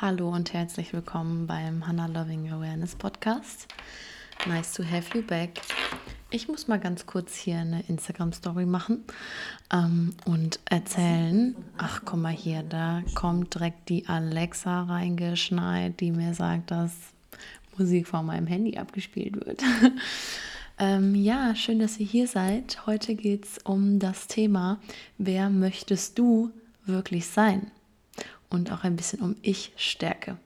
Hallo und herzlich willkommen beim Hannah Loving Awareness Podcast. Nice to have you back. Ich muss mal ganz kurz hier eine Instagram-Story machen ähm, und erzählen. Ach, komm mal hier, da kommt direkt die Alexa reingeschneit, die mir sagt, dass Musik von meinem Handy abgespielt wird. ähm, ja, schön, dass ihr hier seid. Heute geht es um das Thema, wer möchtest du wirklich sein? Und auch ein bisschen um Ich-Stärke.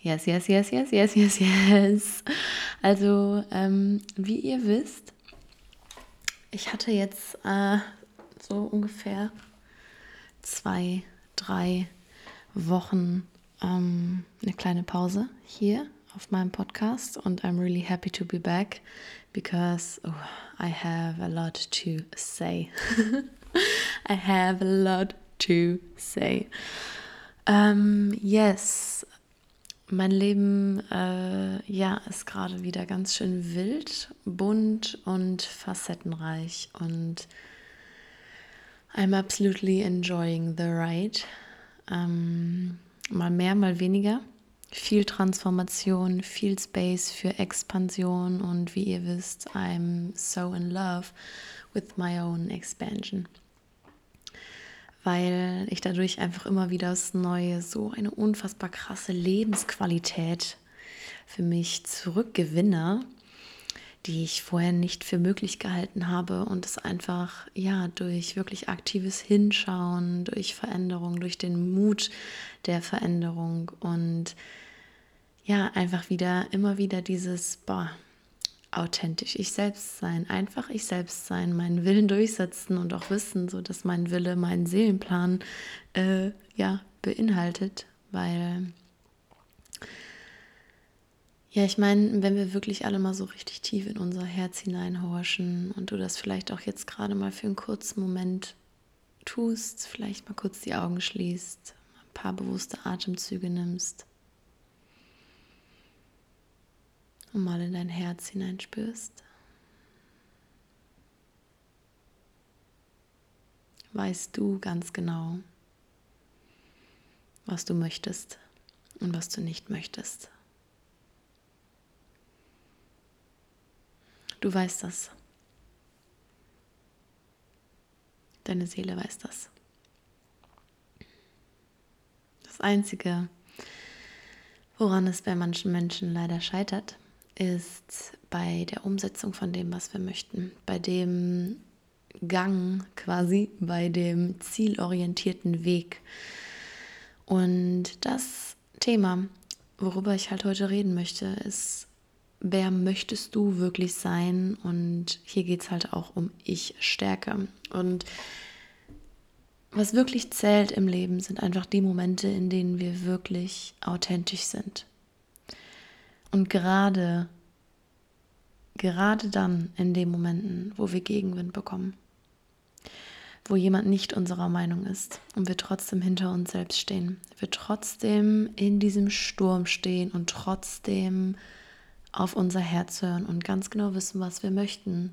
Yes, yes, yes, yes, yes, yes, yes. Also, ähm, wie ihr wisst, ich hatte jetzt äh, so ungefähr zwei, drei Wochen ähm, eine kleine Pause hier auf meinem Podcast und I'm really happy to be back because oh, I have a lot to say. I have a lot to say. Um, yes, mein Leben äh, ja, ist gerade wieder ganz schön wild, bunt und facettenreich und I'm absolutely enjoying the ride. Ähm, mal mehr, mal weniger viel Transformation, viel Space für Expansion und wie ihr wisst, I'm so in love with my own expansion. Weil ich dadurch einfach immer wieder das Neue, so eine unfassbar krasse Lebensqualität für mich zurückgewinne, die ich vorher nicht für möglich gehalten habe und es einfach ja durch wirklich aktives Hinschauen, durch Veränderung, durch den Mut der Veränderung und ja, einfach wieder, immer wieder dieses, boah, authentisch. Ich selbst sein, einfach ich selbst sein, meinen Willen durchsetzen und auch wissen, so dass mein Wille meinen Seelenplan äh, ja beinhaltet, weil ja, ich meine, wenn wir wirklich alle mal so richtig tief in unser Herz hineinhorchen und du das vielleicht auch jetzt gerade mal für einen kurzen Moment tust, vielleicht mal kurz die Augen schließt, ein paar bewusste Atemzüge nimmst und mal in dein Herz hineinspürst, weißt du ganz genau, was du möchtest und was du nicht möchtest. Du weißt das. Deine Seele weiß das. Das Einzige, woran es bei manchen Menschen leider scheitert, ist bei der Umsetzung von dem, was wir möchten, bei dem Gang quasi, bei dem zielorientierten Weg. Und das Thema, worüber ich halt heute reden möchte, ist, wer möchtest du wirklich sein? Und hier geht es halt auch um Ich-Stärke. Und was wirklich zählt im Leben, sind einfach die Momente, in denen wir wirklich authentisch sind. Und gerade, gerade dann in den Momenten, wo wir Gegenwind bekommen, wo jemand nicht unserer Meinung ist und wir trotzdem hinter uns selbst stehen, wir trotzdem in diesem Sturm stehen und trotzdem auf unser Herz hören und ganz genau wissen, was wir möchten.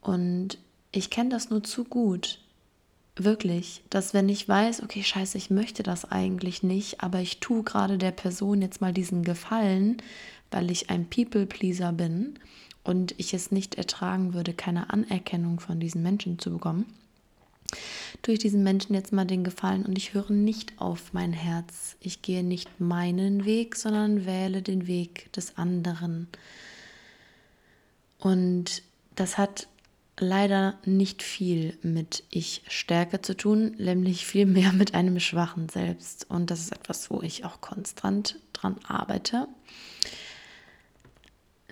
Und ich kenne das nur zu gut, wirklich, dass wenn ich weiß, okay, scheiße, ich möchte das eigentlich nicht, aber ich tue gerade der Person jetzt mal diesen Gefallen, weil ich ein People-Pleaser bin und ich es nicht ertragen würde, keine Anerkennung von diesen Menschen zu bekommen, tue ich diesen Menschen jetzt mal den Gefallen und ich höre nicht auf mein Herz. Ich gehe nicht meinen Weg, sondern wähle den Weg des anderen. Und das hat leider nicht viel mit Ich-Stärke zu tun, nämlich viel mehr mit einem schwachen Selbst. Und das ist etwas, wo ich auch konstant dran arbeite.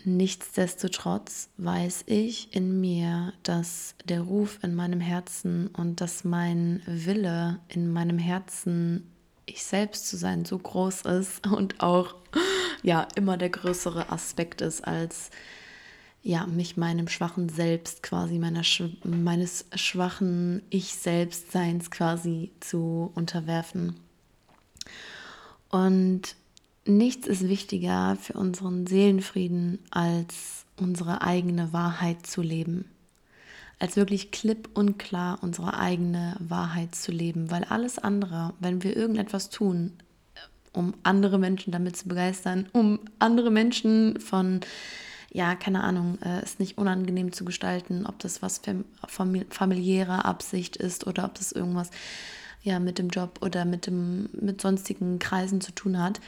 Nichtsdestotrotz weiß ich in mir, dass der Ruf in meinem Herzen und dass mein Wille in meinem Herzen, ich selbst zu sein, so groß ist und auch ja immer der größere Aspekt ist als ja, mich meinem schwachen Selbst quasi, meiner, meines schwachen Ich-Selbstseins quasi zu unterwerfen. Und nichts ist wichtiger für unseren Seelenfrieden, als unsere eigene Wahrheit zu leben. Als wirklich klipp und klar unsere eigene Wahrheit zu leben. Weil alles andere, wenn wir irgendetwas tun, um andere Menschen damit zu begeistern, um andere Menschen von, ja, keine Ahnung, äh, es nicht unangenehm zu gestalten, ob das was von familiärer Absicht ist oder ob das irgendwas ja mit dem Job oder mit dem mit sonstigen Kreisen zu tun hat,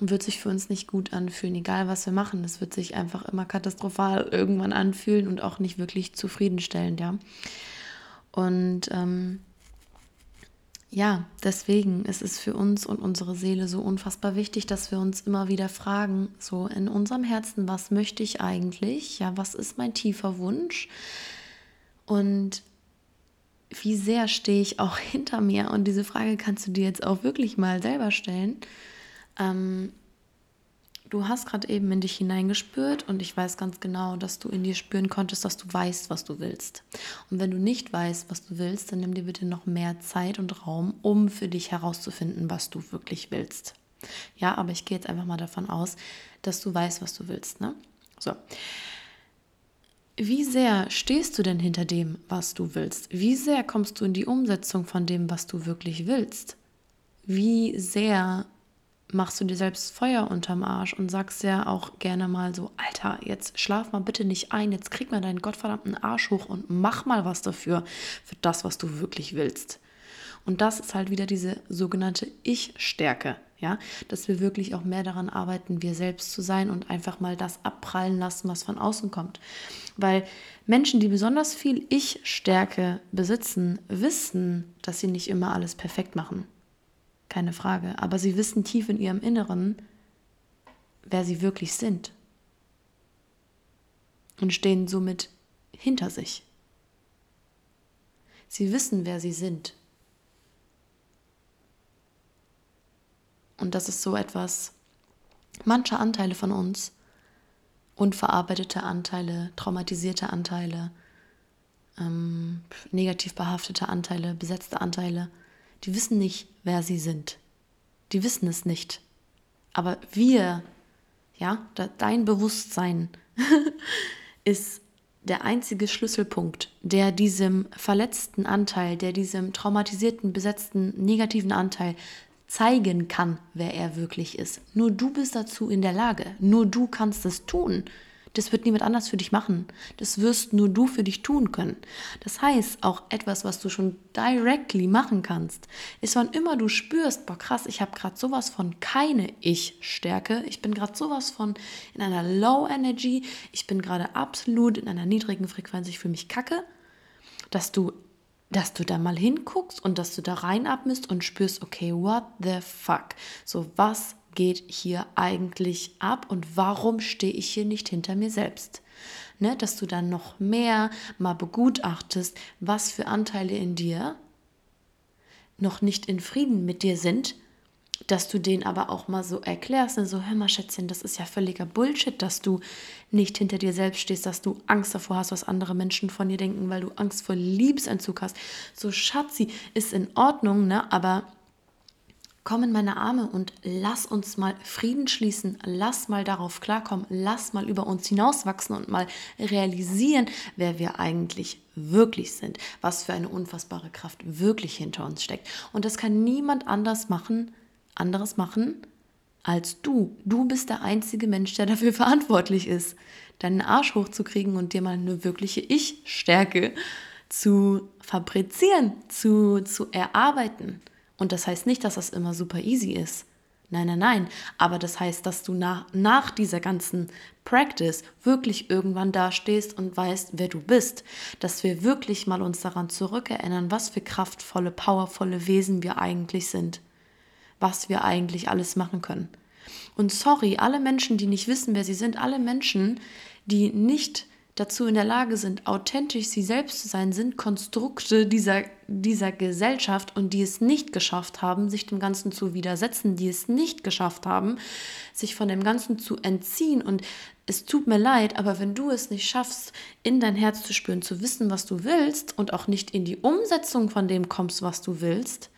wird sich für uns nicht gut anfühlen, egal was wir machen. Es wird sich einfach immer katastrophal irgendwann anfühlen und auch nicht wirklich zufriedenstellend, ja. Und ähm, ja, deswegen ist es für uns und unsere Seele so unfassbar wichtig, dass wir uns immer wieder fragen, so in unserem Herzen, was möchte ich eigentlich? Ja, was ist mein tiefer Wunsch? Und wie sehr stehe ich auch hinter mir? Und diese Frage kannst du dir jetzt auch wirklich mal selber stellen. Ähm, du hast gerade eben in dich hineingespürt und ich weiß ganz genau, dass du in dir spüren konntest, dass du weißt, was du willst. Und wenn du nicht weißt, was du willst, dann nimm dir bitte noch mehr Zeit und Raum, um für dich herauszufinden, was du wirklich willst. Ja, aber ich gehe jetzt einfach mal davon aus, dass du weißt, was du willst. Ne? So. Wie sehr stehst du denn hinter dem, was du willst? Wie sehr kommst du in die Umsetzung von dem, was du wirklich willst? Wie sehr machst du dir selbst Feuer unterm Arsch und sagst ja auch gerne mal so, Alter, jetzt schlaf mal bitte nicht ein, jetzt krieg mal deinen gottverdammten Arsch hoch und mach mal was dafür, für das, was du wirklich willst. Und das ist halt wieder diese sogenannte Ich-Stärke, ja, dass wir wirklich auch mehr daran arbeiten, wir selbst zu sein und einfach mal das abprallen lassen, was von außen kommt. Weil Menschen, die besonders viel Ich-Stärke besitzen, wissen, dass sie nicht immer alles perfekt machen. Keine Frage. Aber sie wissen tief in ihrem Inneren, wer sie wirklich sind. Und stehen somit hinter sich. Sie wissen, wer sie sind. Und das ist so etwas, manche Anteile von uns, unverarbeitete Anteile, traumatisierte Anteile, ähm, negativ behaftete Anteile, besetzte Anteile, die wissen nicht, wer sie sind. Die wissen es nicht. Aber wir, ja, dein Bewusstsein ist der einzige Schlüsselpunkt, der diesem verletzten Anteil, der diesem traumatisierten, besetzten, negativen Anteil zeigen kann, wer er wirklich ist. Nur du bist dazu in der Lage. Nur du kannst es tun. Das wird niemand anders für dich machen. Das wirst nur du für dich tun können. Das heißt, auch etwas, was du schon directly machen kannst, ist, wann immer du spürst, boah krass, ich habe gerade sowas von keine Ich-Stärke, ich bin gerade sowas von in einer Low Energy, ich bin gerade absolut in einer niedrigen Frequenz, ich fühle mich kacke, dass du dass du da mal hinguckst und dass du da reinatmest und spürst, okay, what the fuck? So, was geht hier eigentlich ab und warum stehe ich hier nicht hinter mir selbst? Ne, dass du dann noch mehr mal begutachtest, was für Anteile in dir noch nicht in Frieden mit dir sind dass du den aber auch mal so erklärst, ne? so hör mal Schätzchen, das ist ja völliger Bullshit, dass du nicht hinter dir selbst stehst, dass du Angst davor hast, was andere Menschen von dir denken, weil du Angst vor Liebesentzug hast. So Schatzi, ist in Ordnung, ne? aber komm in meine Arme und lass uns mal Frieden schließen, lass mal darauf klarkommen, lass mal über uns hinauswachsen und mal realisieren, wer wir eigentlich wirklich sind, was für eine unfassbare Kraft wirklich hinter uns steckt. Und das kann niemand anders machen anderes machen als du. Du bist der einzige Mensch, der dafür verantwortlich ist, deinen Arsch hochzukriegen und dir mal eine wirkliche Ich-Stärke zu fabrizieren, zu, zu erarbeiten. Und das heißt nicht, dass das immer super easy ist. Nein, nein, nein. Aber das heißt, dass du nach, nach dieser ganzen Practice wirklich irgendwann dastehst und weißt, wer du bist. Dass wir wirklich mal uns daran zurückerinnern, was für kraftvolle, powervolle Wesen wir eigentlich sind was wir eigentlich alles machen können. Und sorry, alle Menschen, die nicht wissen, wer sie sind, alle Menschen, die nicht dazu in der Lage sind, authentisch sie selbst zu sein, sind Konstrukte dieser, dieser Gesellschaft und die es nicht geschafft haben, sich dem Ganzen zu widersetzen, die es nicht geschafft haben, sich von dem Ganzen zu entziehen. Und es tut mir leid, aber wenn du es nicht schaffst, in dein Herz zu spüren, zu wissen, was du willst und auch nicht in die Umsetzung von dem kommst, was du willst,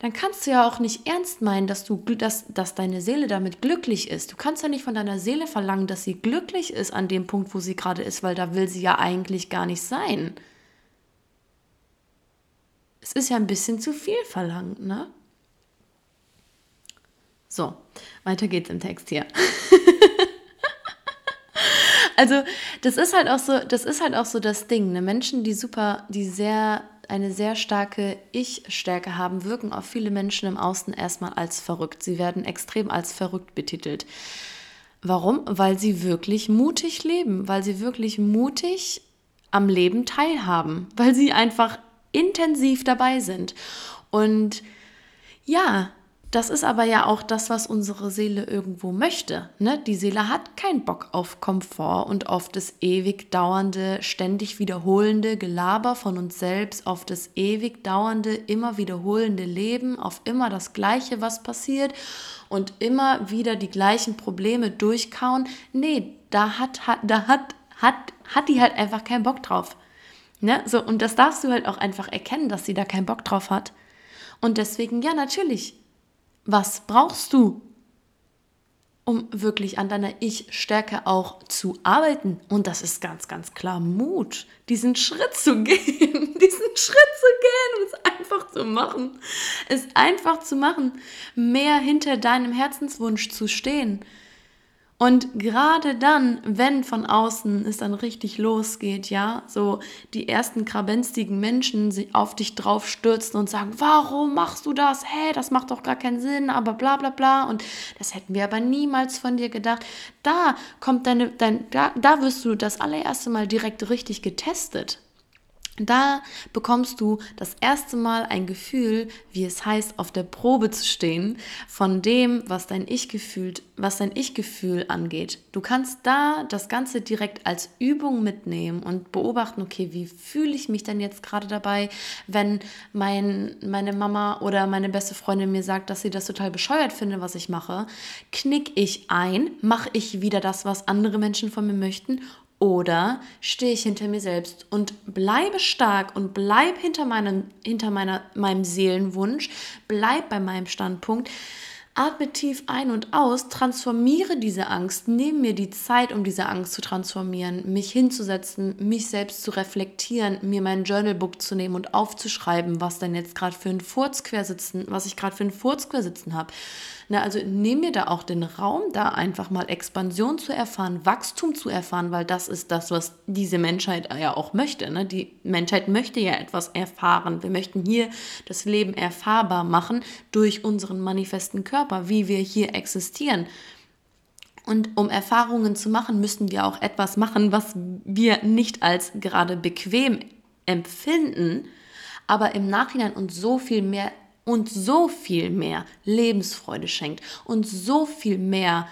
dann kannst du ja auch nicht ernst meinen, dass, du, dass, dass deine Seele damit glücklich ist. Du kannst ja nicht von deiner Seele verlangen, dass sie glücklich ist an dem Punkt, wo sie gerade ist, weil da will sie ja eigentlich gar nicht sein. Es ist ja ein bisschen zu viel verlangt, ne? So, weiter geht's im Text hier. also, das ist halt auch so, das ist halt auch so das Ding. Ne? Menschen, die super, die sehr, eine sehr starke Ich-Stärke haben, wirken auf viele Menschen im Außen erstmal als verrückt. Sie werden extrem als verrückt betitelt. Warum? Weil sie wirklich mutig leben, weil sie wirklich mutig am Leben teilhaben, weil sie einfach intensiv dabei sind. Und ja, das ist aber ja auch das, was unsere Seele irgendwo möchte. Ne? Die Seele hat keinen Bock auf Komfort und auf das ewig dauernde, ständig wiederholende Gelaber von uns selbst, auf das ewig dauernde, immer wiederholende Leben, auf immer das Gleiche, was passiert und immer wieder die gleichen Probleme durchkauen. Nee, da hat, hat, da hat, hat, hat die halt einfach keinen Bock drauf. Ne? So, und das darfst du halt auch einfach erkennen, dass sie da keinen Bock drauf hat. Und deswegen, ja, natürlich, was brauchst du, um wirklich an deiner Ich-Stärke auch zu arbeiten? Und das ist ganz, ganz klar Mut, diesen Schritt zu gehen, diesen Schritt zu gehen und es einfach zu machen. Es einfach zu machen, mehr hinter deinem Herzenswunsch zu stehen und gerade dann, wenn von außen es dann richtig losgeht, ja, so die ersten krabenstigen Menschen sich auf dich drauf stürzen und sagen, warum machst du das? Hä, das macht doch gar keinen Sinn, aber bla bla bla. Und das hätten wir aber niemals von dir gedacht. Da kommt deine, dein, da, da wirst du das allererste Mal direkt richtig getestet. Da bekommst du das erste Mal ein Gefühl, wie es heißt, auf der Probe zu stehen, von dem, was dein Ich-Gefühl, was dein Ich-Gefühl angeht. Du kannst da das Ganze direkt als Übung mitnehmen und beobachten, okay, wie fühle ich mich denn jetzt gerade dabei, wenn mein, meine Mama oder meine beste Freundin mir sagt, dass sie das total bescheuert finde, was ich mache. Knick ich ein, mache ich wieder das, was andere Menschen von mir möchten oder stehe ich hinter mir selbst und bleibe stark und bleib hinter, meinem, hinter meiner, meinem Seelenwunsch, bleib bei meinem Standpunkt, atme tief ein und aus, transformiere diese Angst, nehme mir die Zeit, um diese Angst zu transformieren, mich hinzusetzen, mich selbst zu reflektieren, mir mein Journalbook zu nehmen und aufzuschreiben, was denn jetzt gerade für ein Furzquersitzen, was ich gerade für ein Furzquersitzen habe na, also nimm mir da auch den Raum, da einfach mal Expansion zu erfahren, Wachstum zu erfahren, weil das ist das, was diese Menschheit ja auch möchte. Ne? Die Menschheit möchte ja etwas erfahren. Wir möchten hier das Leben erfahrbar machen durch unseren manifesten Körper, wie wir hier existieren. Und um Erfahrungen zu machen, müssen wir auch etwas machen, was wir nicht als gerade bequem empfinden, aber im Nachhinein uns so viel mehr und so viel mehr Lebensfreude schenkt und so viel mehr,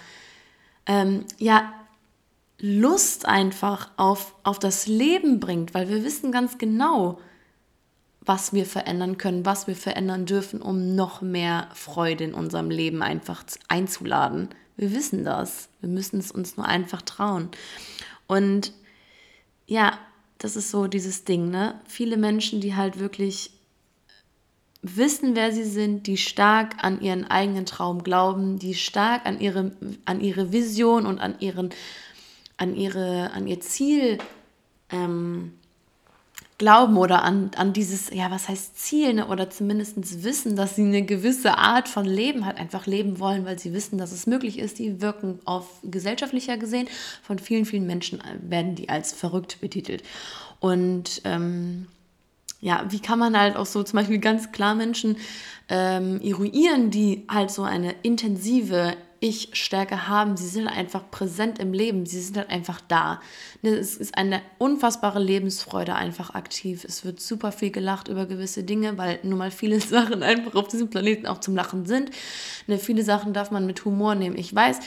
ähm, ja, Lust einfach auf, auf das Leben bringt, weil wir wissen ganz genau, was wir verändern können, was wir verändern dürfen, um noch mehr Freude in unserem Leben einfach einzuladen. Wir wissen das. Wir müssen es uns nur einfach trauen. Und ja, das ist so dieses Ding, ne? Viele Menschen, die halt wirklich wissen, wer sie sind, die stark an ihren eigenen Traum glauben, die stark an ihre, an ihre Vision und an, ihren, an, ihre, an ihr Ziel ähm, glauben oder an, an dieses, ja, was heißt Ziel, ne? oder zumindest wissen, dass sie eine gewisse Art von Leben halt einfach leben wollen, weil sie wissen, dass es möglich ist, die wirken auf gesellschaftlicher gesehen, von vielen, vielen Menschen werden die als verrückt betitelt. Und ähm, ja, wie kann man halt auch so zum Beispiel ganz klar Menschen ähm, eruieren, die halt so eine intensive Ich-Stärke haben. Sie sind einfach präsent im Leben, sie sind halt einfach da. Ne, es ist eine unfassbare Lebensfreude einfach aktiv. Es wird super viel gelacht über gewisse Dinge, weil nun mal viele Sachen einfach auf diesem Planeten auch zum Lachen sind. Ne, viele Sachen darf man mit Humor nehmen. Ich weiß,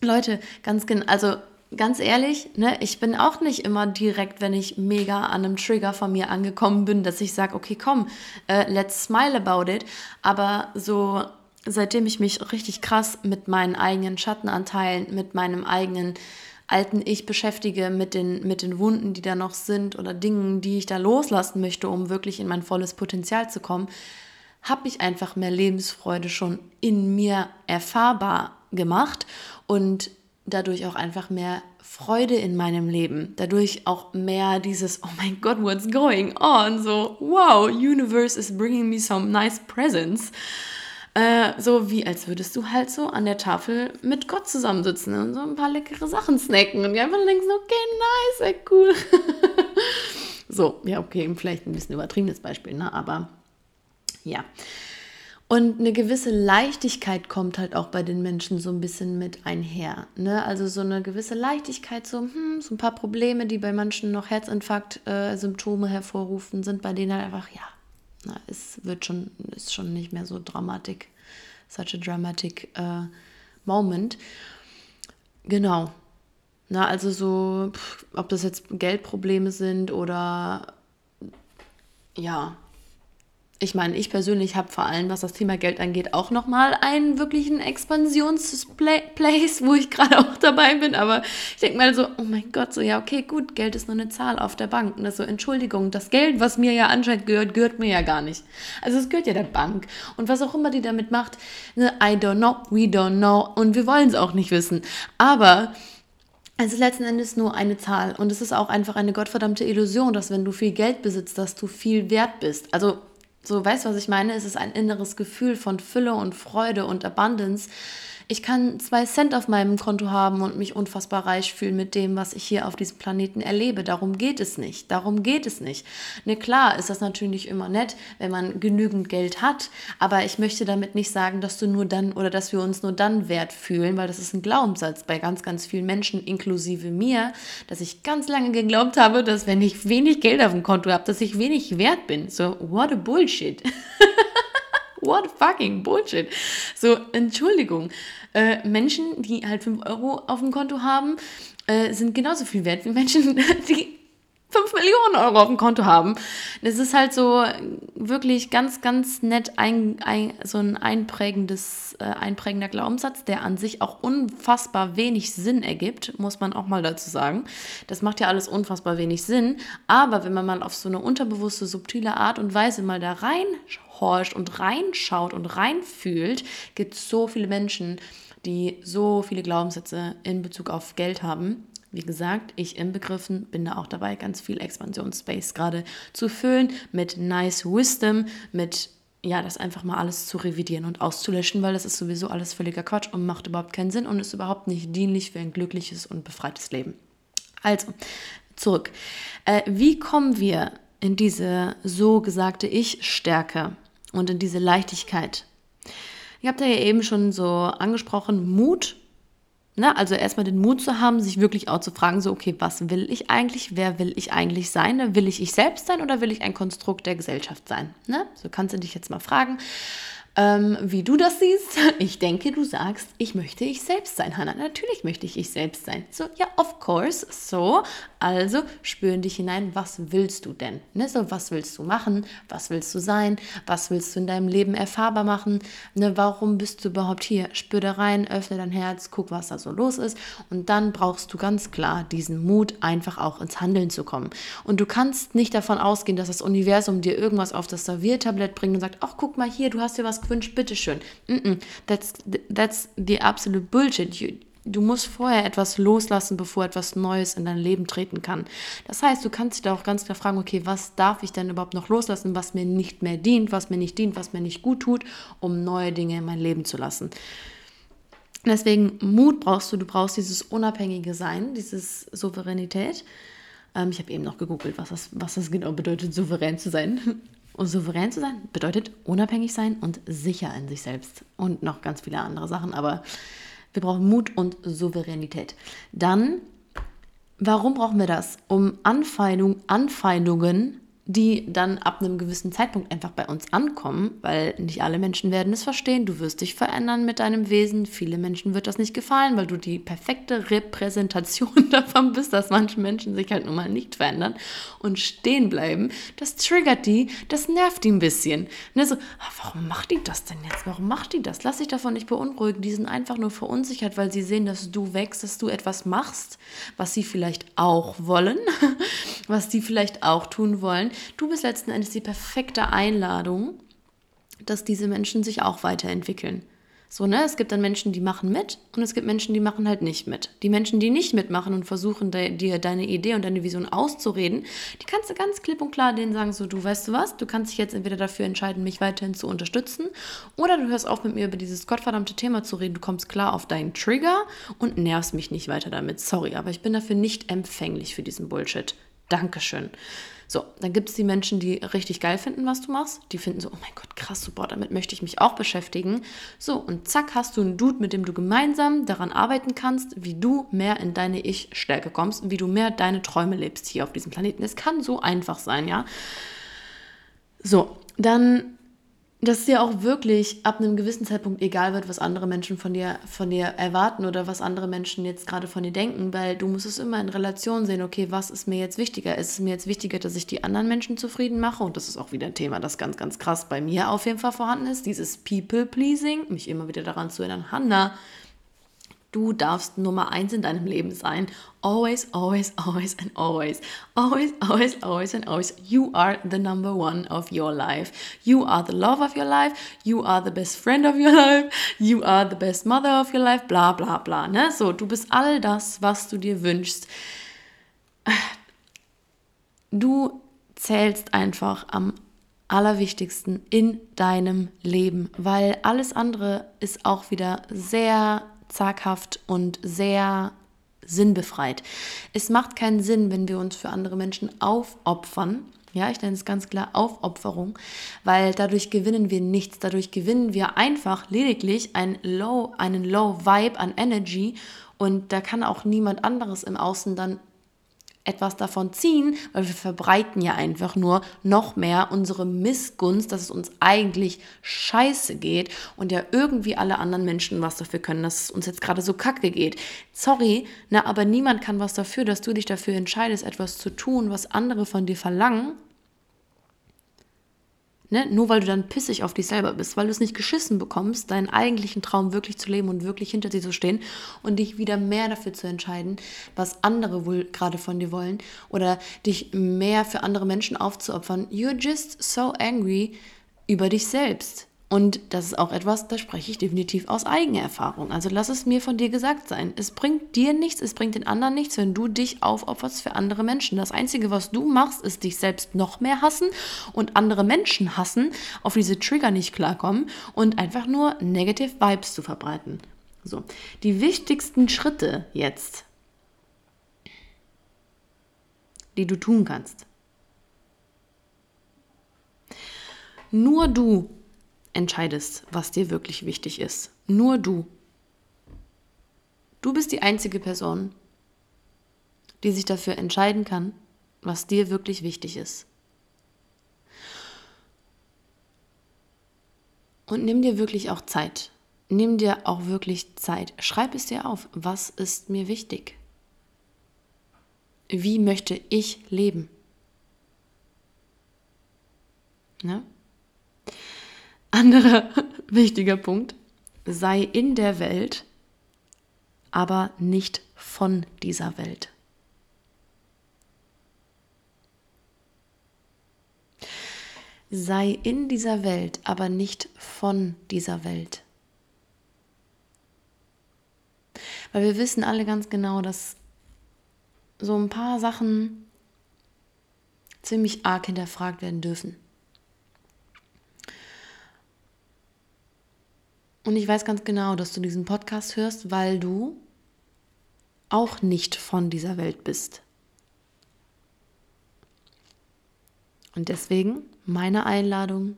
Leute, ganz genau, also ganz ehrlich, ne, ich bin auch nicht immer direkt, wenn ich mega an einem Trigger von mir angekommen bin, dass ich sage, okay, komm, äh, let's smile about it. Aber so seitdem ich mich richtig krass mit meinen eigenen Schattenanteilen, mit meinem eigenen alten Ich beschäftige, mit den, mit den Wunden, die da noch sind oder Dingen, die ich da loslassen möchte, um wirklich in mein volles Potenzial zu kommen, habe ich einfach mehr Lebensfreude schon in mir erfahrbar gemacht und dadurch auch einfach mehr Freude in meinem Leben, dadurch auch mehr dieses, oh mein Gott, what's going on? So, wow, universe is bringing me some nice presents. Äh, so wie als würdest du halt so an der Tafel mit Gott zusammensitzen und so ein paar leckere Sachen snacken und einfach denkst, okay, nice, ey, cool. so, ja, okay, vielleicht ein bisschen übertriebenes Beispiel, ne? aber ja. Und eine gewisse Leichtigkeit kommt halt auch bei den Menschen so ein bisschen mit einher. Ne? Also so eine gewisse Leichtigkeit, so, hm, so ein paar Probleme, die bei manchen noch Herzinfarkt-Symptome äh, hervorrufen, sind bei denen halt einfach, ja, na, es wird schon, ist schon nicht mehr so dramatic, such a dramatic äh, moment. Genau. Na, also so, ob das jetzt Geldprobleme sind oder ja, ich meine, ich persönlich habe vor allem, was das Thema Geld angeht, auch nochmal einen wirklichen Expansionsplace, wo ich gerade auch dabei bin. Aber ich denke mal so, oh mein Gott, so ja, okay, gut, Geld ist nur eine Zahl auf der Bank. Und das so, Entschuldigung, das Geld, was mir ja anscheinend gehört, gehört mir ja gar nicht. Also es gehört ja der Bank. Und was auch immer die damit macht, ne, I don't know, we don't know. Und wir wollen es auch nicht wissen. Aber es ist letzten Endes nur eine Zahl und es ist auch einfach eine gottverdammte Illusion, dass wenn du viel Geld besitzt, dass du viel wert bist. Also so, weißt du, was ich meine? Es ist ein inneres Gefühl von Fülle und Freude und Abundance, ich kann zwei Cent auf meinem Konto haben und mich unfassbar reich fühlen mit dem, was ich hier auf diesem Planeten erlebe. Darum geht es nicht. Darum geht es nicht. Ne, klar ist das natürlich immer nett, wenn man genügend Geld hat, aber ich möchte damit nicht sagen, dass du nur dann oder dass wir uns nur dann wert fühlen, weil das ist ein Glaubenssatz bei ganz, ganz vielen Menschen, inklusive mir, dass ich ganz lange geglaubt habe, dass wenn ich wenig Geld auf dem Konto habe, dass ich wenig wert bin. So, what a Bullshit. What fucking Bullshit. So, Entschuldigung. Äh, Menschen, die halt 5 Euro auf dem Konto haben, äh, sind genauso viel wert wie Menschen, die 5 Millionen Euro auf dem Konto haben. Das ist halt so wirklich ganz, ganz nett ein, ein, so ein einprägendes, äh, einprägender Glaubenssatz, der an sich auch unfassbar wenig Sinn ergibt, muss man auch mal dazu sagen. Das macht ja alles unfassbar wenig Sinn. Aber wenn man mal auf so eine unterbewusste, subtile Art und Weise mal da reinhorcht und reinschaut und reinfühlt, gibt es so viele Menschen, die so viele Glaubenssätze in Bezug auf Geld haben wie gesagt, ich im Begriffen bin da auch dabei, ganz viel Expansionsspace gerade zu füllen mit nice Wisdom, mit ja, das einfach mal alles zu revidieren und auszulöschen, weil das ist sowieso alles völliger Quatsch und macht überhaupt keinen Sinn und ist überhaupt nicht dienlich für ein glückliches und befreites Leben. Also, zurück. Äh, wie kommen wir in diese so gesagte Ich-Stärke und in diese Leichtigkeit? Ich habe da ja eben schon so angesprochen, Mut Ne? Also erstmal den Mut zu haben, sich wirklich auch zu fragen, so, okay, was will ich eigentlich? Wer will ich eigentlich sein? Will ich ich selbst sein oder will ich ein Konstrukt der Gesellschaft sein? Ne? So kannst du dich jetzt mal fragen. Ähm, wie du das siehst, ich denke, du sagst, ich möchte ich selbst sein, Hannah. Natürlich möchte ich ich selbst sein. So, ja, of course. So, also spür in dich hinein, was willst du denn? Ne? So, was willst du machen? Was willst du sein? Was willst du in deinem Leben erfahrbar machen? Ne? Warum bist du überhaupt hier? Spür da rein, öffne dein Herz, guck, was da so los ist. Und dann brauchst du ganz klar diesen Mut, einfach auch ins Handeln zu kommen. Und du kannst nicht davon ausgehen, dass das Universum dir irgendwas auf das Serviertablett bringt und sagt, ach, guck mal hier, du hast dir was gewünscht, bitteschön. Mm -mm, that's, that's the absolute bullshit. You, du musst vorher etwas loslassen, bevor etwas Neues in dein Leben treten kann. Das heißt, du kannst dich da auch ganz klar fragen, okay, was darf ich denn überhaupt noch loslassen, was mir nicht mehr dient, was mir nicht dient, was mir nicht gut tut, um neue Dinge in mein Leben zu lassen. Deswegen Mut brauchst du, du brauchst dieses unabhängige Sein, dieses Souveränität. Ähm, ich habe eben noch gegoogelt, was das, was das genau bedeutet, souverän zu sein. Und souverän zu sein bedeutet unabhängig sein und sicher in sich selbst. Und noch ganz viele andere Sachen, aber wir brauchen Mut und Souveränität. Dann, warum brauchen wir das? Um Anfeindung, Anfeindungen die dann ab einem gewissen Zeitpunkt einfach bei uns ankommen, weil nicht alle Menschen werden es verstehen. Du wirst dich verändern mit deinem Wesen. Viele Menschen wird das nicht gefallen, weil du die perfekte Repräsentation davon bist, dass manche Menschen sich halt nun mal nicht verändern und stehen bleiben. Das triggert die, das nervt die ein bisschen. Ne, so, ah, warum macht die das denn jetzt? Warum macht die das? Lass dich davon nicht beunruhigen. Die sind einfach nur verunsichert, weil sie sehen, dass du wächst, dass du etwas machst, was sie vielleicht auch wollen, was die vielleicht auch tun wollen Du bist letzten Endes die perfekte Einladung, dass diese Menschen sich auch weiterentwickeln. So, ne? Es gibt dann Menschen, die machen mit und es gibt Menschen, die machen halt nicht mit. Die Menschen, die nicht mitmachen und versuchen, de dir deine Idee und deine Vision auszureden, die kannst du ganz klipp und klar denen sagen, so, du weißt du was, du kannst dich jetzt entweder dafür entscheiden, mich weiterhin zu unterstützen oder du hörst auf mit mir über dieses gottverdammte Thema zu reden, du kommst klar auf deinen Trigger und nervst mich nicht weiter damit. Sorry, aber ich bin dafür nicht empfänglich für diesen Bullshit. Dankeschön. So, dann gibt es die Menschen, die richtig geil finden, was du machst. Die finden so, oh mein Gott, krass, super, damit möchte ich mich auch beschäftigen. So, und zack, hast du einen Dude, mit dem du gemeinsam daran arbeiten kannst, wie du mehr in deine Ich-Stärke kommst, wie du mehr deine Träume lebst hier auf diesem Planeten. Es kann so einfach sein, ja. So, dann dass dir auch wirklich ab einem gewissen Zeitpunkt egal wird, was andere Menschen von dir, von dir erwarten oder was andere Menschen jetzt gerade von dir denken, weil du musst es immer in Relation sehen, okay, was ist mir jetzt wichtiger? Ist es mir jetzt wichtiger, dass ich die anderen Menschen zufrieden mache? Und das ist auch wieder ein Thema, das ganz, ganz krass bei mir auf jeden Fall vorhanden ist, dieses People-Pleasing, mich immer wieder daran zu erinnern, Hannah, Du darfst Nummer eins in deinem Leben sein. Always, always, always and always. Always, always, always and always. You are the number one of your life. You are the love of your life. You are the best friend of your life. You are the best mother of your life. Bla, bla, bla. Ne? So, du bist all das, was du dir wünschst. Du zählst einfach am allerwichtigsten in deinem Leben, weil alles andere ist auch wieder sehr zaghaft und sehr sinnbefreit. Es macht keinen Sinn, wenn wir uns für andere Menschen aufopfern. Ja, ich nenne es ganz klar Aufopferung, weil dadurch gewinnen wir nichts. Dadurch gewinnen wir einfach lediglich ein Low, einen Low Vibe an Energy und da kann auch niemand anderes im Außen dann etwas davon ziehen, weil wir verbreiten ja einfach nur noch mehr unsere Missgunst, dass es uns eigentlich scheiße geht und ja irgendwie alle anderen Menschen was dafür können, dass es uns jetzt gerade so kacke geht. Sorry, na, aber niemand kann was dafür, dass du dich dafür entscheidest, etwas zu tun, was andere von dir verlangen Ne? Nur weil du dann pissig auf dich selber bist, weil du es nicht geschissen bekommst, deinen eigentlichen Traum wirklich zu leben und wirklich hinter dir zu stehen und dich wieder mehr dafür zu entscheiden, was andere wohl gerade von dir wollen oder dich mehr für andere Menschen aufzuopfern. You're just so angry über dich selbst. Und das ist auch etwas, da spreche ich definitiv aus eigener Erfahrung. Also lass es mir von dir gesagt sein. Es bringt dir nichts, es bringt den anderen nichts, wenn du dich aufopferst für andere Menschen. Das Einzige, was du machst, ist dich selbst noch mehr hassen und andere Menschen hassen, auf diese Trigger nicht klarkommen und einfach nur Negative Vibes zu verbreiten. So, die wichtigsten Schritte jetzt, die du tun kannst. Nur du entscheidest, was dir wirklich wichtig ist. Nur du. Du bist die einzige Person, die sich dafür entscheiden kann, was dir wirklich wichtig ist. Und nimm dir wirklich auch Zeit. Nimm dir auch wirklich Zeit. Schreib es dir auf. Was ist mir wichtig? Wie möchte ich leben? Ne? Anderer wichtiger Punkt, sei in der Welt, aber nicht von dieser Welt. Sei in dieser Welt, aber nicht von dieser Welt. Weil wir wissen alle ganz genau, dass so ein paar Sachen ziemlich arg hinterfragt werden dürfen. Und ich weiß ganz genau, dass du diesen Podcast hörst, weil du auch nicht von dieser Welt bist. Und deswegen meine Einladung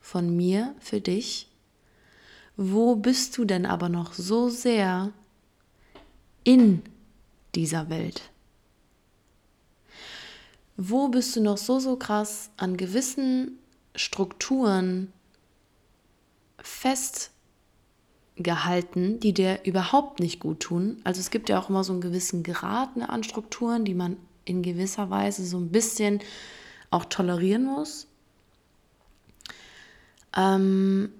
von mir für dich. Wo bist du denn aber noch so sehr in dieser Welt? Wo bist du noch so, so krass an gewissen Strukturen fest gehalten, die dir überhaupt nicht gut tun. Also es gibt ja auch immer so einen gewissen Grad ne, an Strukturen, die man in gewisser Weise so ein bisschen auch tolerieren muss. Ähm,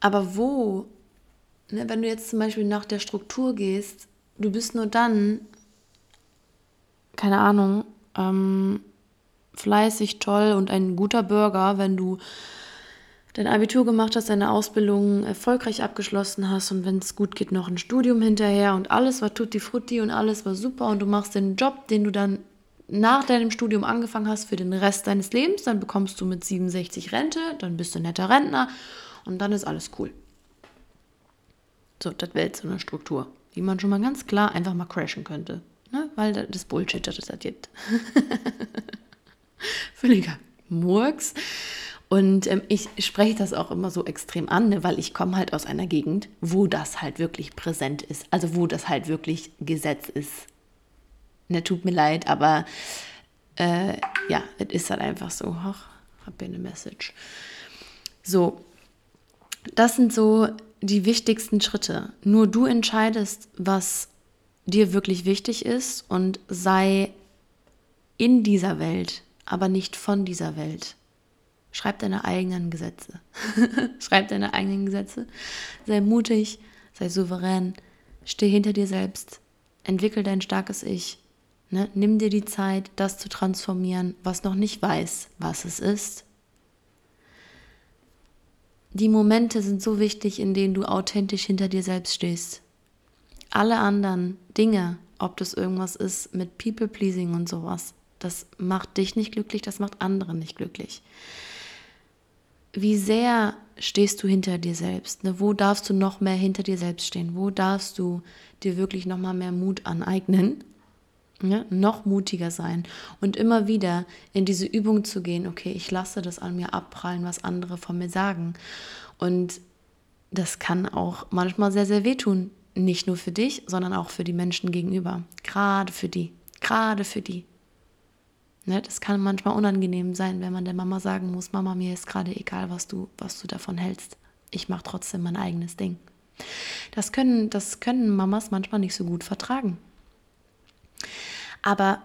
aber wo, ne, wenn du jetzt zum Beispiel nach der Struktur gehst, du bist nur dann, keine Ahnung, ähm, fleißig, toll und ein guter Bürger, wenn du dein Abitur gemacht hast, deine Ausbildung erfolgreich abgeschlossen hast und wenn es gut geht, noch ein Studium hinterher und alles war tutti frutti und alles war super und du machst den Job, den du dann nach deinem Studium angefangen hast für den Rest deines Lebens, dann bekommst du mit 67 Rente, dann bist du ein netter Rentner und dann ist alles cool. So, das wäre so eine Struktur, die man schon mal ganz klar einfach mal crashen könnte. Ne? Weil das Bullshit, das das gibt. Völliger Murks. Und ähm, ich spreche das auch immer so extrem an, ne, weil ich komme halt aus einer Gegend, wo das halt wirklich präsent ist. Also wo das halt wirklich Gesetz ist. Ne, tut mir leid, aber äh, ja, es ist halt einfach so. Ach, hab hier eine Message. So, das sind so die wichtigsten Schritte. Nur du entscheidest, was dir wirklich wichtig ist und sei in dieser Welt, aber nicht von dieser Welt. Schreib deine eigenen Gesetze. Schreib deine eigenen Gesetze. Sei mutig, sei souverän, steh hinter dir selbst, entwickel dein starkes Ich. Ne? Nimm dir die Zeit, das zu transformieren, was noch nicht weiß, was es ist. Die Momente sind so wichtig, in denen du authentisch hinter dir selbst stehst. Alle anderen Dinge, ob das irgendwas ist mit People-Pleasing und sowas, das macht dich nicht glücklich, das macht andere nicht glücklich. Wie sehr stehst du hinter dir selbst? Ne? Wo darfst du noch mehr hinter dir selbst stehen? Wo darfst du dir wirklich noch mal mehr Mut aneignen? Ja, noch mutiger sein und immer wieder in diese Übung zu gehen, okay, ich lasse das an mir abprallen, was andere von mir sagen. Und das kann auch manchmal sehr, sehr wehtun. Nicht nur für dich, sondern auch für die Menschen gegenüber. Gerade für die. Gerade für die. Ne, das kann manchmal unangenehm sein, wenn man der Mama sagen muss, Mama, mir ist gerade egal, was du, was du davon hältst. Ich mache trotzdem mein eigenes Ding. Das können, das können Mamas manchmal nicht so gut vertragen. Aber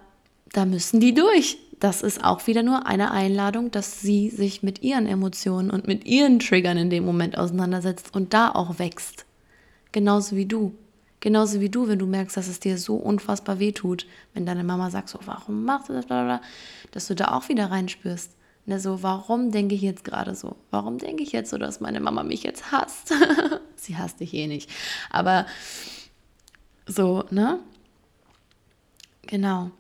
da müssen die durch. Das ist auch wieder nur eine Einladung, dass sie sich mit ihren Emotionen und mit ihren Triggern in dem Moment auseinandersetzt und da auch wächst. Genauso wie du. Genauso wie du, wenn du merkst, dass es dir so unfassbar weh tut, wenn deine Mama sagt, so, warum machst du das, dass du da auch wieder reinspürst. Ne, so, warum denke ich jetzt gerade so? Warum denke ich jetzt so, dass meine Mama mich jetzt hasst? Sie hasst dich eh nicht. Aber so, ne? Genau.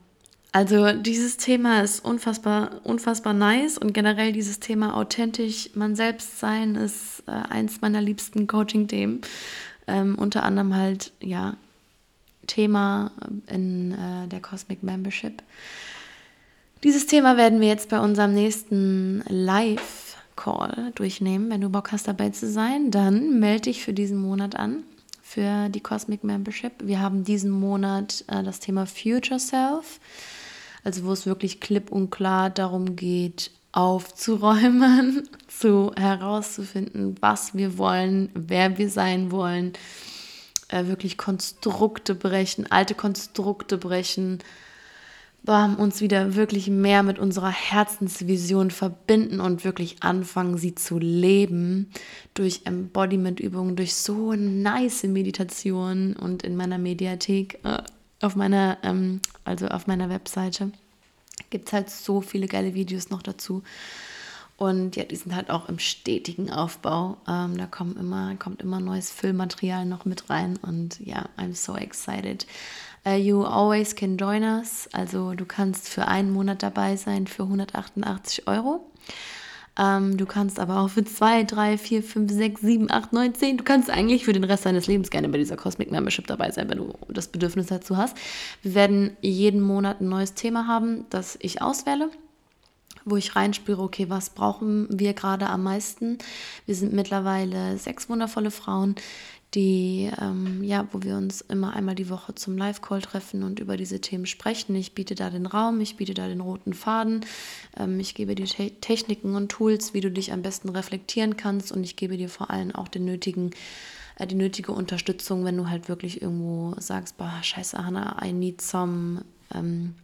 Also dieses Thema ist unfassbar, unfassbar nice und generell dieses Thema authentisch man selbst sein ist äh, eins meiner liebsten Coaching-Themen. Ähm, unter anderem halt, ja, Thema in äh, der Cosmic Membership. Dieses Thema werden wir jetzt bei unserem nächsten Live-Call durchnehmen. Wenn du Bock hast, dabei zu sein, dann melde dich für diesen Monat an für die Cosmic Membership. Wir haben diesen Monat äh, das Thema Future Self, also wo es wirklich klipp und klar darum geht, aufzuräumen, zu herauszufinden, was wir wollen, wer wir sein wollen, äh, wirklich Konstrukte brechen, alte Konstrukte brechen, bam, uns wieder wirklich mehr mit unserer Herzensvision verbinden und wirklich anfangen, sie zu leben durch Embodiment-Übungen, durch so nice Meditation und in meiner Mediathek, äh, auf meiner, ähm, also auf meiner Webseite gibt es halt so viele geile Videos noch dazu. Und ja, die sind halt auch im stetigen Aufbau. Ähm, da kommt immer, kommt immer neues Füllmaterial noch mit rein. Und ja, I'm so excited. Uh, you always can join us. Also du kannst für einen Monat dabei sein für 188 Euro. Ähm, du kannst aber auch für 2, 3, 4, 5, 6, 7, 8, 9, 10. Du kannst eigentlich für den Rest deines Lebens gerne bei dieser Cosmic Membership dabei sein, wenn du das Bedürfnis dazu hast. Wir werden jeden Monat ein neues Thema haben, das ich auswähle wo ich reinspüre, okay, was brauchen wir gerade am meisten? Wir sind mittlerweile sechs wundervolle Frauen, die, ähm, ja, wo wir uns immer einmal die Woche zum Live-Call treffen und über diese Themen sprechen. Ich biete da den Raum, ich biete da den roten Faden, ähm, ich gebe dir Te Techniken und Tools, wie du dich am besten reflektieren kannst. Und ich gebe dir vor allem auch den nötigen äh, die nötige Unterstützung, wenn du halt wirklich irgendwo sagst, boah, scheiße, Hannah, I need some, ähm,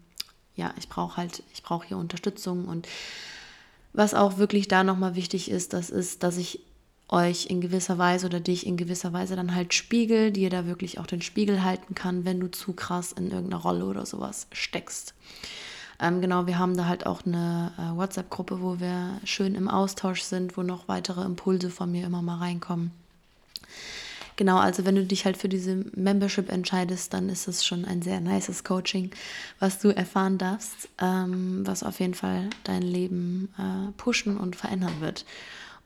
ja, ich brauche halt, ich brauche hier Unterstützung. Und was auch wirklich da nochmal wichtig ist, das ist, dass ich euch in gewisser Weise oder dich in gewisser Weise dann halt spiegelt, dir da wirklich auch den Spiegel halten kann, wenn du zu krass in irgendeiner Rolle oder sowas steckst. Ähm, genau, wir haben da halt auch eine äh, WhatsApp-Gruppe, wo wir schön im Austausch sind, wo noch weitere Impulse von mir immer mal reinkommen. Genau, also wenn du dich halt für diese Membership entscheidest, dann ist es schon ein sehr nices Coaching, was du erfahren darfst, ähm, was auf jeden Fall dein Leben äh, pushen und verändern wird.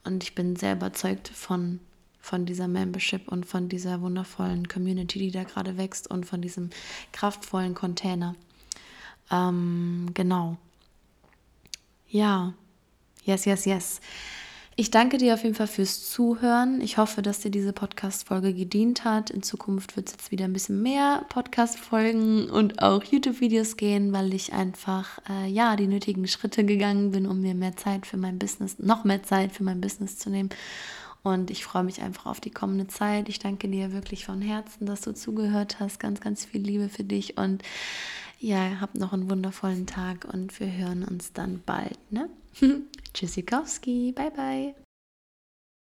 Und ich bin sehr überzeugt von, von dieser Membership und von dieser wundervollen Community, die da gerade wächst und von diesem kraftvollen Container. Ähm, genau. Ja. Yes, yes, yes. Ich danke dir auf jeden Fall fürs Zuhören. Ich hoffe, dass dir diese Podcast-Folge gedient hat. In Zukunft wird es jetzt wieder ein bisschen mehr Podcast-Folgen und auch YouTube-Videos gehen, weil ich einfach äh, ja die nötigen Schritte gegangen bin, um mir mehr Zeit für mein Business, noch mehr Zeit für mein Business zu nehmen. Und ich freue mich einfach auf die kommende Zeit. Ich danke dir wirklich von Herzen, dass du zugehört hast. Ganz, ganz viel Liebe für dich und ja, hab noch einen wundervollen Tag und wir hören uns dann bald. Ne? Tschüssikowski, bye bye.